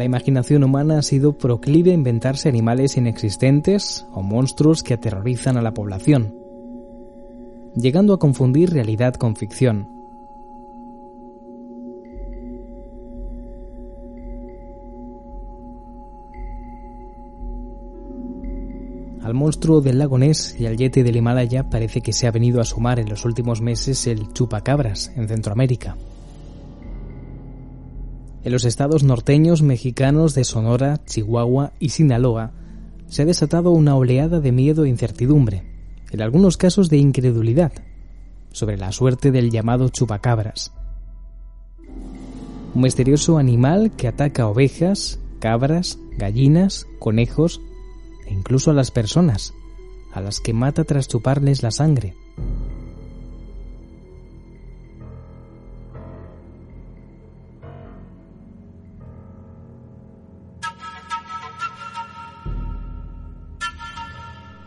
La imaginación humana ha sido proclive a inventarse animales inexistentes o monstruos que aterrorizan a la población, llegando a confundir realidad con ficción. Al monstruo del lago Ness y al yeti del Himalaya parece que se ha venido a sumar en los últimos meses el chupacabras en Centroamérica. En los estados norteños mexicanos de Sonora, Chihuahua y Sinaloa se ha desatado una oleada de miedo e incertidumbre, en algunos casos de incredulidad, sobre la suerte del llamado chupacabras. Un misterioso animal que ataca ovejas, cabras, gallinas, conejos e incluso a las personas, a las que mata tras chuparles la sangre.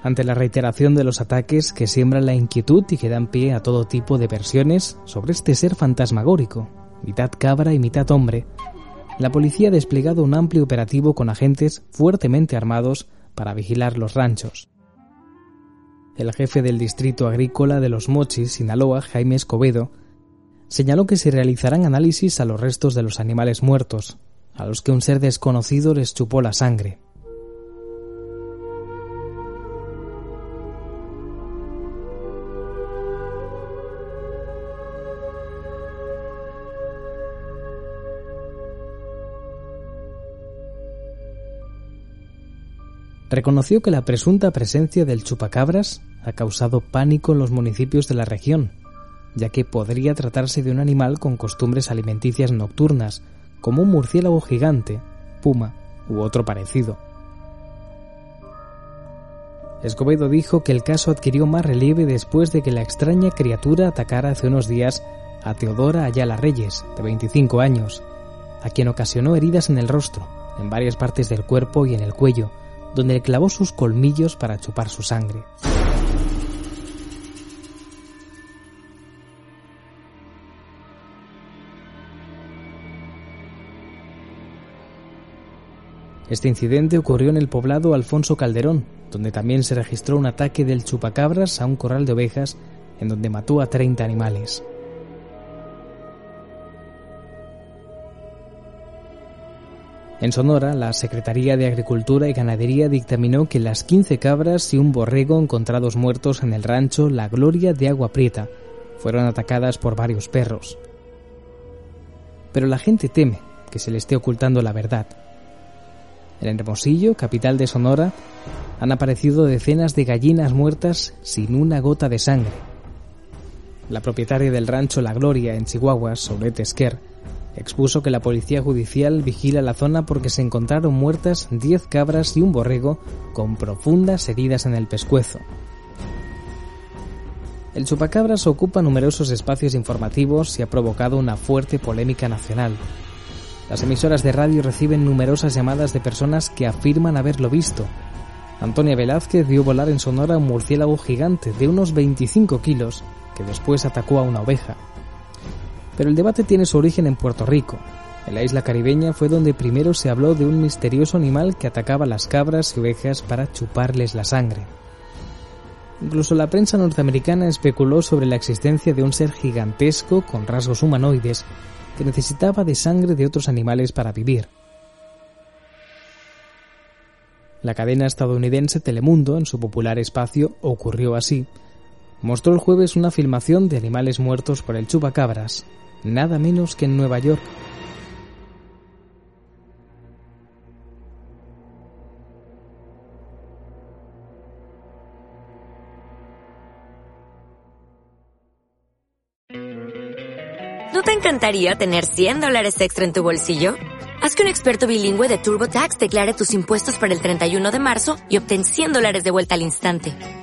Ante la reiteración de los ataques que siembran la inquietud y que dan pie a todo tipo de versiones sobre este ser fantasmagórico, mitad cabra y mitad hombre, la policía ha desplegado un amplio operativo con agentes fuertemente armados para vigilar los ranchos. El jefe del distrito agrícola de Los Mochis, Sinaloa, Jaime Escobedo, señaló que se realizarán análisis a los restos de los animales muertos, a los que un ser desconocido les chupó la sangre. Reconoció que la presunta presencia del chupacabras ha causado pánico en los municipios de la región, ya que podría tratarse de un animal con costumbres alimenticias nocturnas, como un murciélago gigante, puma u otro parecido. Escobedo dijo que el caso adquirió más relieve después de que la extraña criatura atacara hace unos días a Teodora Ayala Reyes, de 25 años, a quien ocasionó heridas en el rostro, en varias partes del cuerpo y en el cuello, donde le clavó sus colmillos para chupar su sangre. Este incidente ocurrió en el poblado Alfonso Calderón, donde también se registró un ataque del chupacabras a un corral de ovejas en donde mató a 30 animales. En Sonora, la Secretaría de Agricultura y Ganadería dictaminó que las 15 cabras y un borrego encontrados muertos en el rancho La Gloria de Agua Prieta fueron atacadas por varios perros. Pero la gente teme que se le esté ocultando la verdad. En Hermosillo, capital de Sonora, han aparecido decenas de gallinas muertas sin una gota de sangre. La propietaria del rancho La Gloria en Chihuahua, Solet Esquer, expuso que la policía judicial vigila la zona porque se encontraron muertas 10 cabras y un borrego con profundas heridas en el pescuezo. El chupacabras ocupa numerosos espacios informativos y ha provocado una fuerte polémica nacional. Las emisoras de radio reciben numerosas llamadas de personas que afirman haberlo visto. Antonia Velázquez vio volar en Sonora un murciélago gigante de unos 25 kilos que después atacó a una oveja. Pero el debate tiene su origen en Puerto Rico. En la isla caribeña fue donde primero se habló de un misterioso animal que atacaba las cabras y ovejas para chuparles la sangre. Incluso la prensa norteamericana especuló sobre la existencia de un ser gigantesco con rasgos humanoides que necesitaba de sangre de otros animales para vivir. La cadena estadounidense Telemundo, en su popular espacio Ocurrió así, mostró el jueves una filmación de animales muertos por el chupacabras, nada menos que en Nueva York. ¿No te encantaría tener 100 dólares extra en tu bolsillo? Haz que un experto bilingüe de TurboTax declare tus impuestos para el 31 de marzo y obtén 100 dólares de vuelta al instante.